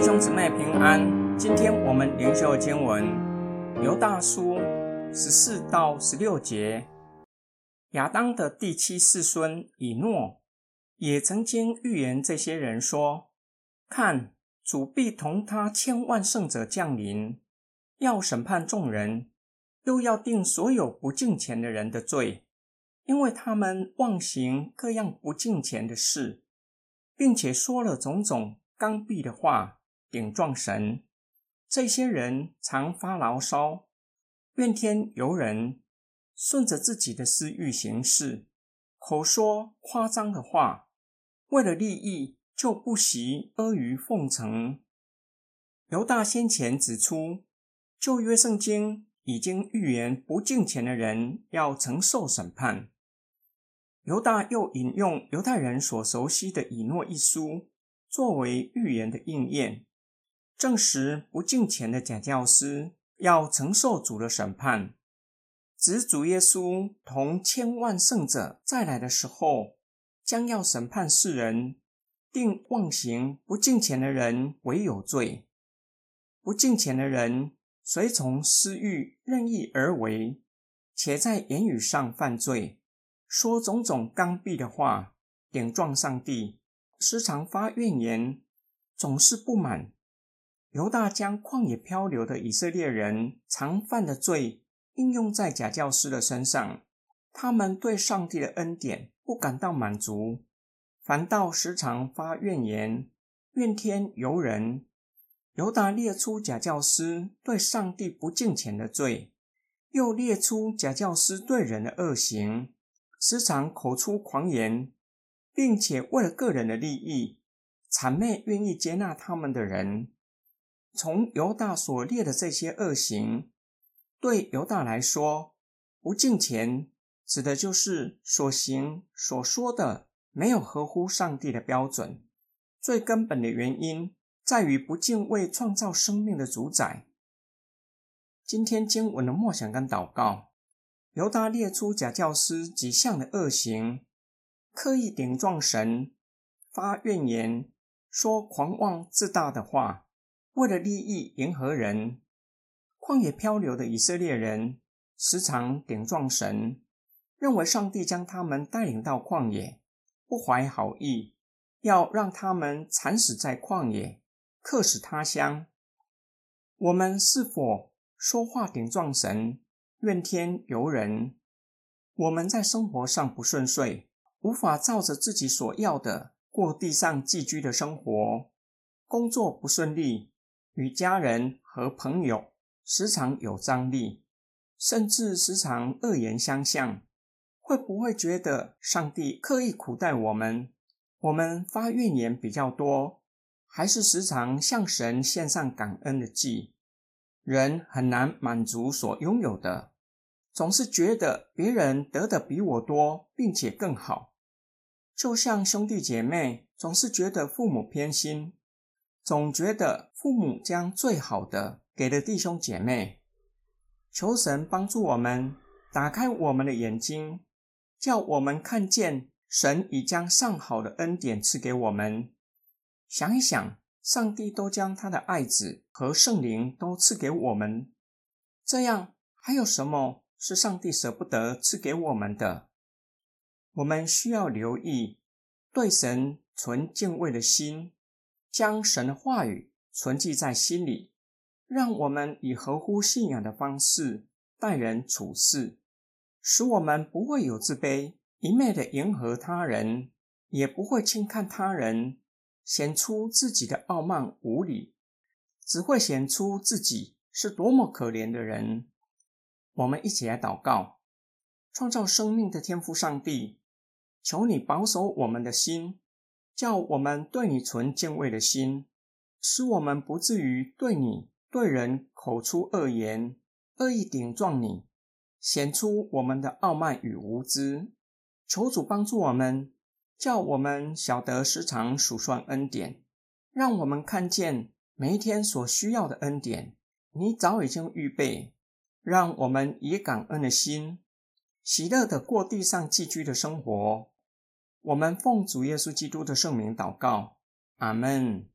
弟兄姊妹平安。今天我们灵修经文犹大书十四到十六节。亚当的第七世孙以诺也曾经预言这些人说：“看，主必同他千万圣者降临，要审判众人，又要定所有不敬虔的人的罪，因为他们妄行各样不敬虔的事，并且说了种种。”刚愎的话，顶撞神。这些人常发牢骚，怨天尤人，顺着自己的私欲行事，口说夸张的话，为了利益就不惜阿谀奉承。犹大先前指出，旧约圣经已经预言不敬虔的人要承受审判。犹大又引用犹太人所熟悉的以诺一书。作为预言的应验，证实不敬虔的假教师要承受主的审判，指主耶稣同千万圣者再来的时候，将要审判世人，定妄行不敬虔的人为有罪。不敬虔的人随从私欲任意而为，且在言语上犯罪，说种种刚愎的话，顶撞上帝。时常发怨言，总是不满。犹大将旷野漂流的以色列人常犯的罪应用在假教师的身上，他们对上帝的恩典不感到满足，反倒时常发怨言，怨天尤人。犹大列出假教师对上帝不敬虔的罪，又列出假教师对人的恶行，时常口出狂言。并且为了个人的利益，谄媚愿意接纳他们的人。从犹大所列的这些恶行，对犹大来说，不敬虔指的就是所行所说的没有合乎上帝的标准。最根本的原因在于不敬畏创造生命的主宰。今天经文的默想跟祷告，犹大列出假教师几项的恶行。刻意顶撞神，发怨言，说狂妄自大的话，为了利益迎合人。旷野漂流的以色列人时常顶撞神，认为上帝将他们带领到旷野，不怀好意，要让他们惨死在旷野，客死他乡。我们是否说话顶撞神，怨天尤人？我们在生活上不顺遂。无法照着自己所要的过地上寄居的生活，工作不顺利，与家人和朋友时常有张力，甚至时常恶言相向，会不会觉得上帝刻意苦待我们？我们发怨言比较多，还是时常向神献上感恩的祭？人很难满足所拥有的，总是觉得别人得的比我多，并且更好。就像兄弟姐妹总是觉得父母偏心，总觉得父母将最好的给了弟兄姐妹。求神帮助我们，打开我们的眼睛，叫我们看见神已将上好的恩典赐给我们。想一想，上帝都将他的爱子和圣灵都赐给我们，这样还有什么是上帝舍不得赐给我们的？我们需要留意，对神存敬畏的心，将神的话语存记在心里，让我们以合乎信仰的方式待人处事，使我们不会有自卑，一昧的迎合他人，也不会轻看他人，显出自己的傲慢无礼，只会显出自己是多么可怜的人。我们一起来祷告，创造生命的天父上帝。求你保守我们的心，叫我们对你存敬畏的心，使我们不至于对你对人口出恶言，恶意顶撞你，显出我们的傲慢与无知。求主帮助我们，叫我们晓得时常数算恩典，让我们看见每一天所需要的恩典，你早已经预备，让我们以感恩的心，喜乐的过地上寄居的生活。我们奉主耶稣基督的圣名祷告，阿门。